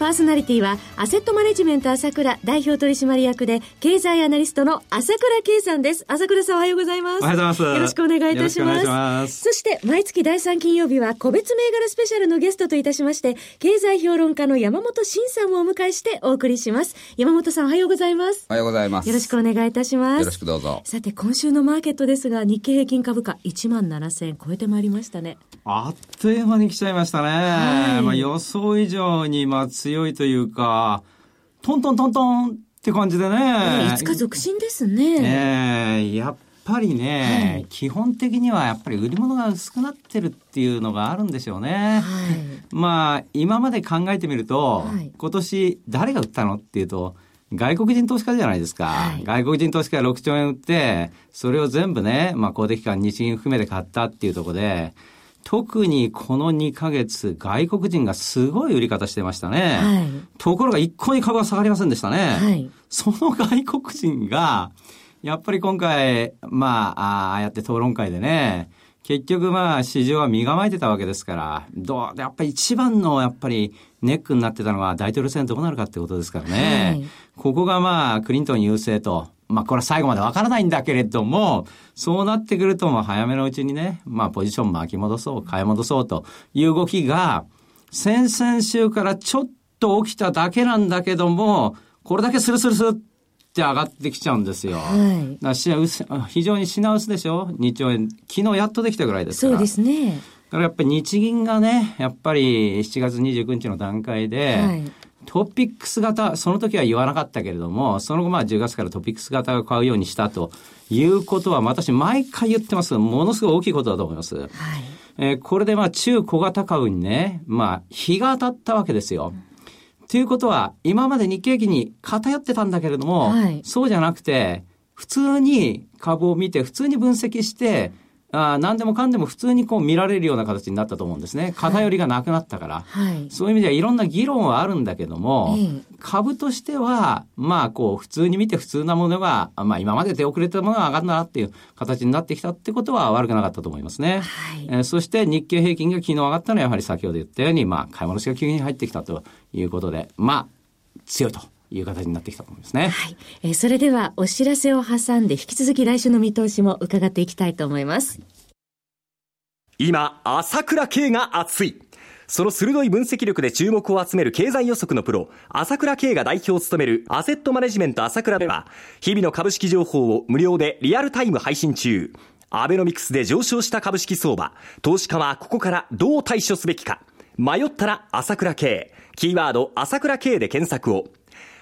パーソナリティは、アセットマネジメント朝倉代表取締役で、経済アナリストの朝倉慶さんです。朝倉さんおはようございます。おはようございます。よろしくお願いいたします。ますそして、毎月第3金曜日は、個別銘柄スペシャルのゲストといたしまして、経済評論家の山本伸さんをお迎えしてお送りします。山本さんおはようございます。おはようございます。よろしくお願いいたします。よろしくどうぞ。さて、今週のマーケットですが、日経平均株価1万7000円超えてまいりましたね。あっという間に来ちゃいましたね。はい、まあ予想以上にまあ強いというか、トントントントンって感じでね。5日続伸ですね。ええー、やっぱりね、はい、基本的にはやっぱり売り物が薄くなってるっていうのがあるんでしょうね。はい、まあ、今まで考えてみると、はい、今年誰が売ったのっていうと、外国人投資家じゃないですか。はい、外国人投資家が6兆円売って、それを全部ね、まあ公的機関、日銀含めて買ったっていうところで、特にこの2ヶ月、外国人がすごい売り方してましたね。はい、ところが一向に株は下がりませんでしたね。はい、その外国人が、やっぱり今回、まあ、ああやって討論会でね、結局まあ市場は身構えてたわけですから、どう、やっぱり一番のやっぱりネックになってたのは大統領選どうなるかってことですからね。はい、ここがまあクリントン優勢とまあこれは最後までわからないんだけれども、そうなってくるともう早めのうちにね、まあポジション巻き戻そう、買い戻そうという動きが、先々週からちょっと起きただけなんだけども、これだけスルスルスルって上がってきちゃうんですよ。はい。だ非常に品薄でしょ ?2 兆円。昨日やっとできたぐらいですから。そうですね。だからやっぱり日銀がね、やっぱり7月29日の段階で、はいトピックス型、その時は言わなかったけれども、その後まあ10月からトピックス型を買うようにしたということは、私毎回言ってますものすごい大きいことだと思います。はい、えー、これでまあ中小型株にね、まあ日が当たったわけですよ。と、うん、いうことは、今まで日経期に偏ってたんだけれども、はい、そうじゃなくて、普通に株を見て、普通に分析して、あ何でもかんでも普通にこう見られるような形になったと思うんですね。偏りがなくなったから。はい、そういう意味ではいろんな議論はあるんだけども、株としては、まあこう普通に見て普通なものが、まあ今まで手遅れたものが上がるなっていう形になってきたってことは悪くなかったと思いますね。はい、えー、そして日経平均が昨日上がったのはやはり先ほど言ったように、まあ買い戻しが急に入ってきたということで、まあ強いと。いう形になってきたと思いますね。はい。えー、それではお知らせを挟んで引き続き来週の見通しも伺っていきたいと思います。今、朝倉慶が熱い。その鋭い分析力で注目を集める経済予測のプロ、朝倉慶が代表を務めるアセットマネジメント朝倉では、日々の株式情報を無料でリアルタイム配信中。アベノミクスで上昇した株式相場。投資家はここからどう対処すべきか。迷ったら朝倉慶。キーワード朝倉慶で検索を。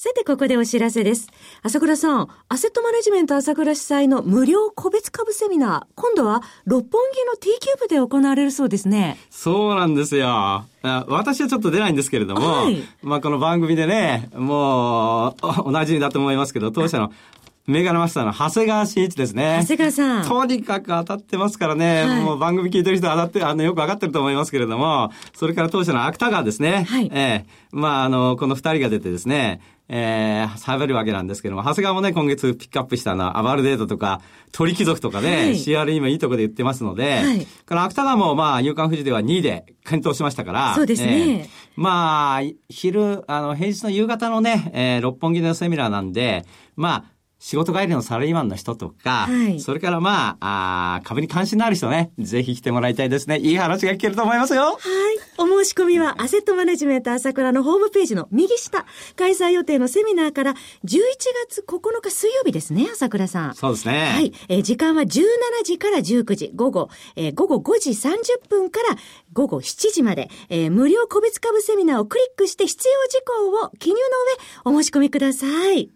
さて、ここでお知らせです。朝倉さん、アセットマネジメント朝倉主催の無料個別株セミナー、今度は六本木の T キューブで行われるそうですね。そうなんですよ。私はちょっと出ないんですけれども、はい、まあこの番組でね、もう、おなじみだと思いますけど、当社のメガネマスターの長谷川慎一ですね。長谷川さん。とにかく当たってますからね、はい、もう番組聞いてる人は当たって、あの、よくわかってると思いますけれども、それから当社の芥川ですね。はい。ええー、まあ、あの、この二人が出てですね、えー、喋るわけなんですけども、長谷川もね、今月ピックアップしたのは、アバルデートとか、鳥貴族とかで、はい、CR 今いいとこで言ってますので、はい、この芥川も、まあ、夕刊富士では2位で検討しましたから、そうですね。えー、まあ、昼、あの、平日の夕方のね、えー、六本木のセミナーなんで、まあ、仕事帰りのサラリーマンの人とか、はい、それからまあ、あ株に関心のある人ね、ぜひ来てもらいたいですね。いい話が聞けると思いますよ。はい。お申し込みは、アセットマネジメント朝倉のホームページの右下、開催予定のセミナーから、11月9日水曜日ですね、朝倉さん。そうですね。はい。えー、時間は17時から19時、午後、えー、午後5時30分から午後7時まで、えー、無料個別株セミナーをクリックして必要事項を記入の上、お申し込みください。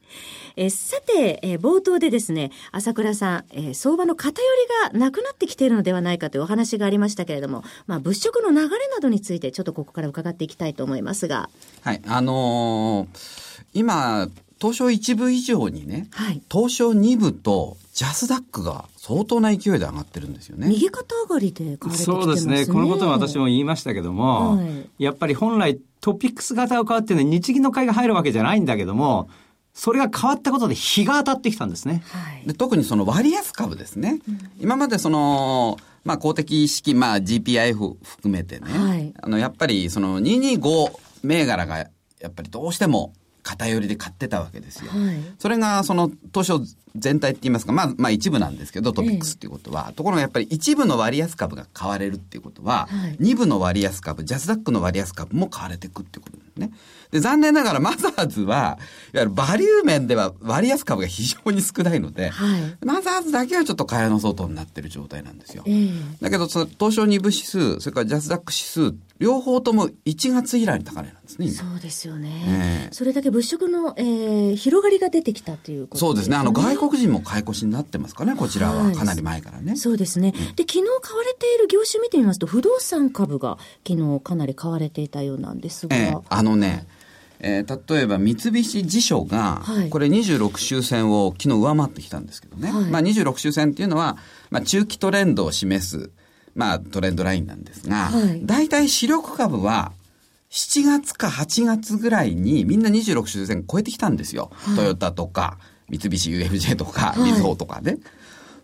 えさて、えー、冒頭でですね、朝倉さん、えー、相場の偏りがなくなってきているのではないかというお話がありましたけれども、まあ、物色の流れなどについて、ちょっとここから伺っていきたいと思いますが。はい、あのー、今、東証1部以上にね、はい、東証2部とジャスダックが相当な勢いで上がってるんですよね。右肩上がりで、ね、そうですね。このことは私も言いましたけども、はい、やっぱり本来トピックス型が変わってね、日銀の買いが入るわけじゃないんだけども、それが変わったことで日が当たってきたんですね。はい、で特にその割安株ですね。うん、今までその、まあ公的資金、まあ GPIF 含めてね、はい、あのやっぱりその225銘柄がやっぱりどうしても偏りで買ってたわけですよ。はい、それがその当初全体って言いますか、まあ、まあ一部なんですけど、トピックスっていうことは。ええ、ところがやっぱり一部の割安株が買われるっていうことは、はい、二部の割安株、ジャスダックの割安株も買われていくっていうことですね。で、残念ながらマザーズは、いわゆるバリュー面では割安株が非常に少ないので、はい、マザーズだけはちょっと蚊帳の外になってる状態なんですよ。えだけど、その東証二部指数、それからジャスダック指数、両方とも1月以来に高値なんですね、そうですよね。えー、それだけ物色の、えー、広がりが出てきたということね。そうですね。あの、外国人も買い越しになってますかね、こちらは。かなり前からね。そうですね。で、昨日買われている業種見てみますと、不動産株が昨日かなり買われていたようなんですが。えー、あのね、えー、例えば三菱地所が、はい、これ26周線を昨日上回ってきたんですけどね。はい、まあ26周線っていうのは、まあ中期トレンドを示す、まあトレンドラインなんですが、はい、大体主力株は7月か8月ぐらいにみんな26周線超えてきたんですよ。はい、トヨタとか、三菱 UFJ とか、みずほとかね。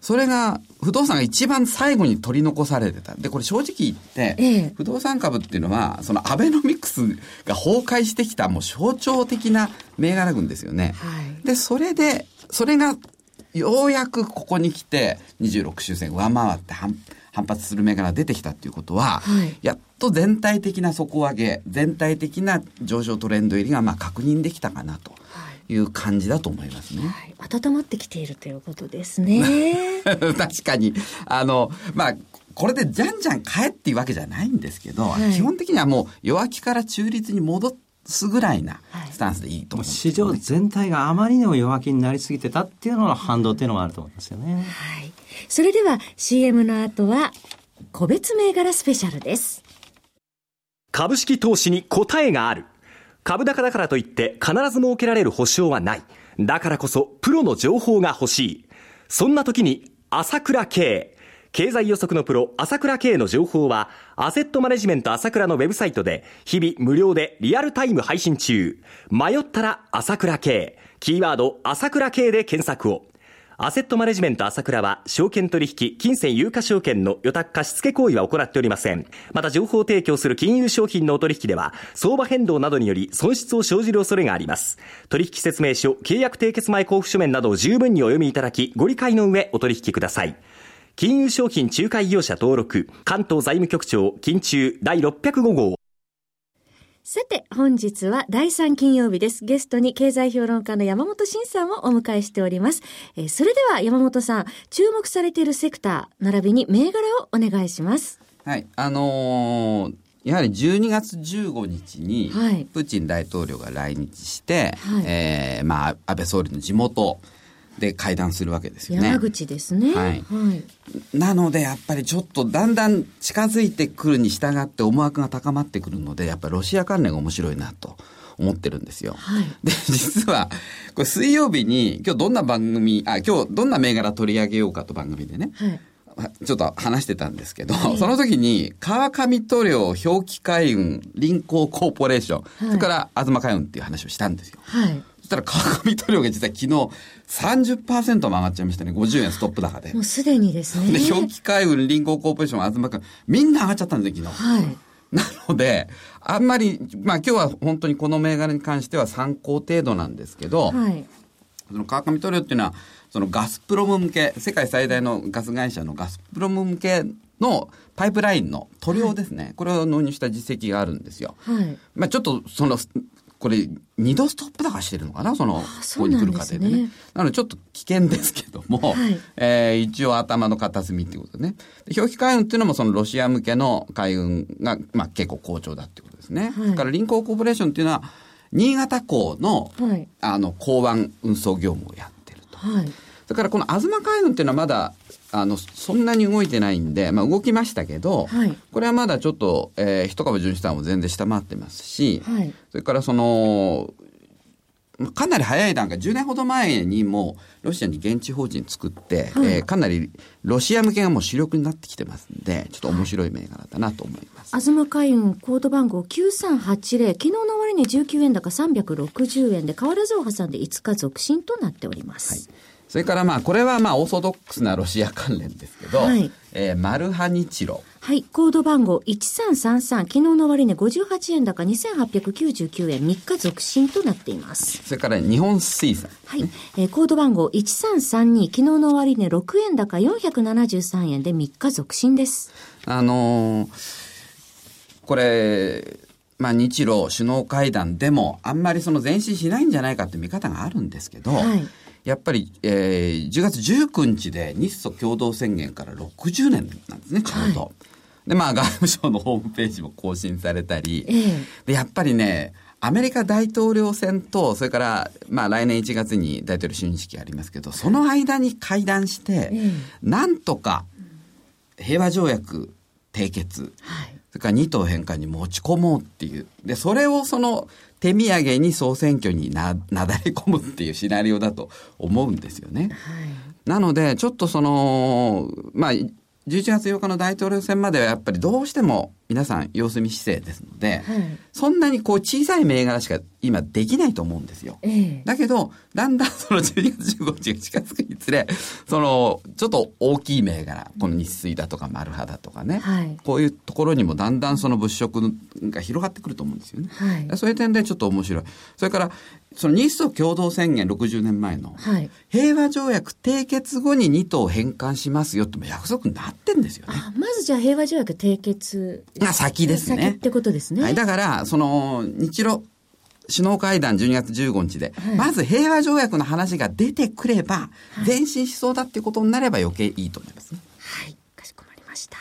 それが、不動産が一番最後に取り残されてた。で、これ正直言って、ええ、不動産株っていうのは、そのアベノミクスが崩壊してきたもう象徴的な銘柄群ですよね。はい、で、それで、それが、ようやくここに来て、26周線上回って反反発する銘柄が出てきたっていうことは、はい、やっと全体的な底上げ、全体的な上昇トレンド入りがまあ確認できたかなと。いう感じだと思いますね。はい、温まってきているということですね。確かに。あの、まあ、これでじゃんじゃん買えっていうわけじゃないんですけど、はい、基本的にはもう弱気から中立に戻すぐらいなスタンスでいいと思う、ね、市場全体があまりにも弱気になりすぎてたっていうのの反動っていうのがあると思いますよね。はい。それでは CM の後は個別銘柄スペシャルです。株式投資に答えがある。株高だからといって必ず設けられる保証はない。だからこそプロの情報が欲しい。そんな時に朝倉慶。経済予測のプロ、朝倉慶の情報は、アセットマネジメント朝倉のウェブサイトで、日々無料でリアルタイム配信中。迷ったら朝倉慶。キーワード、朝倉慶で検索を。アセットマネジメント朝倉は、証券取引、金銭有価証券の予託貸付行為は行っておりません。また、情報提供する金融商品のお取引では、相場変動などにより損失を生じる恐れがあります。取引説明書、契約締結前交付書面などを十分にお読みいただき、ご理解の上お取引ください。金融商品仲介業者登録、関東財務局長、金中第605号。さて、本日は第3金曜日です。ゲストに経済評論家の山本慎さんをお迎えしております。えー、それでは山本さん、注目されているセクター、並びに銘柄をお願いします。はい。あのーやはり12月15日に、プーチン大統領が来日して、はい、えー、まあ、安倍総理の地元、で会談するわけですよね。山口ですね。はい。はい、なので、やっぱりちょっとだんだん近づいてくるに従って思惑が高まってくるので、やっぱりロシア関連が面白いなと。思ってるんですよ。はい、で、実は、これ水曜日に、今日どんな番組、あ、今日どんな銘柄取り上げようかと番組でね、はい、ちょっと話してたんですけど、はい、その時に、川上塗料、表記海運、臨港コーポレーション、それから東海運っていう話をしたんですよ。したら川上塗料が実は昨日、30%も上がっちゃいましたね。50円ストップ高で。もうすでにですね。で、表記海運、臨港コーポレーション、東君、みんな上がっちゃったんですよ、昨日。はい。なので、あんまり、まあ今日は本当にこの銘柄に関しては参考程度なんですけど、はい。その川上塗料っていうのは、そのガスプロム向け、世界最大のガス会社のガスプロム向けのパイプラインの塗料ですね、はい、これを納入した実績があるんですよ。はい、まあちょっとそのこれ、二度ストップ高してるのかな？その、ここに来る過程でね。なので、ちょっと危険ですけども、はい、えー、一応頭の片隅っていうことでね。表記海運っていうのも、そのロシア向けの海運が、まあ結構好調だっていうことですね。はい、それから、臨港コーポレーションっていうのは、新潟港の、はい、あの、港湾運送業務をやってると。はい、それから、この東海運っていうのはまだ、あの、そんなに動いてないんで、まあ動きましたけど、はい、これはまだちょっと、えー、一株純資産を全然下回ってますし、はい、それからその、かなり早い段階、10年ほど前にもロシアに現地法人作って、はい、えー、かなりロシア向けがもう主力になってきてますんで、ちょっと面白い銘柄だなと思います。東海運コード番号9380、昨日の終わりに19円高360円で、変わらずを挟んで5日続伸となっております。はいそれからまあ、これはまあ、オーソドックスなロシア関連ですけど、はい、えー、マルハニチロ。はい、コード番号1333、昨日の終値58円高。2899円、3日続伸となっています。それから日本水産、ね、はい、えー、コード番号1332、昨日の終値6円高。473円で3日続伸です。あのー、これ、まあ、日露首脳会談でも、あんまりその前進しないんじゃないかって見方があるんですけど、はいやっぱり、えー、10月19日で日ソ共同宣言から60年なんですね、ちょうど。はい、で、まあ、外務省のホームページも更新されたり、えー、で、やっぱりね、アメリカ大統領選と、それから、まあ来年1月に大統領就任式ありますけど、その間に会談して、なんとか平和条約締結、はい、それから二党返還に持ち込もうっていう。で、それをその手土産に総選挙にな、なだれ込むっていうシナリオだと思うんですよね。はい、なので、ちょっとその、まあ、11月8日の大統領選まではやっぱりどうしても皆さん様子見姿勢ですので、はい、そんなにこう小さい銘柄しか今できないと思うんですよ。ええ、だけど、だんだん その12月15日が近づくにつれ、その、ちょっと大きい銘柄、この日水だとか丸派だとかね、はい、こういうところにもだんだんその物色が広がってくると思うんですよね。はい、そういう点でちょっと面白い。それから、その日ソ共同宣言60年前の、はい、平和条約締結後に2党返還しますよって約束になってんですよね。まずじゃあ平和条約締結が先ですね。先ってことですね。はい、だから、その、日露、首脳会談12月15日で、はい、まず平和条約の話が出てくれば、前進しそうだっていうことになれば余計いいと思いますね。はい、かしこまりました。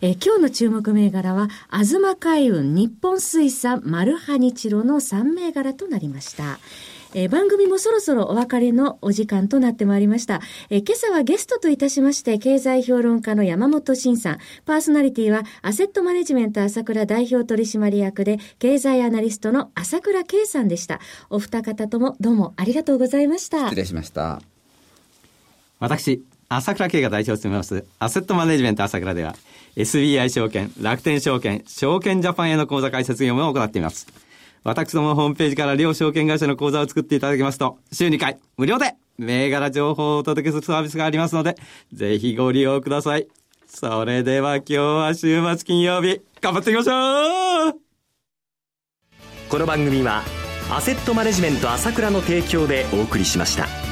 えー、今日の注目銘柄は、東海運、日本水産、マルハニチロの3銘柄となりました。えー、番組もそろそろお別れのお時間となってまいりました。えー、今朝はゲストといたしまして、経済評論家の山本慎さん、パーソナリティはアセットマネジメント朝倉代表取締役で、経済アナリストの朝倉圭さんでした。お二方ともどうもありがとうございました。失礼しました。私、朝倉圭が代表を務めます、アセットマネジメント朝倉では、SBI 証券、楽天証券、証券ジャパンへの口座開設業務を行っています。私どもホームページから両証券会社の口座を作っていただきますと、週2回無料で銘柄情報をお届けするサービスがありますので、ぜひご利用ください。それでは今日は週末金曜日、頑張っていきましょうこの番組は、アセットマネジメント朝倉の提供でお送りしました。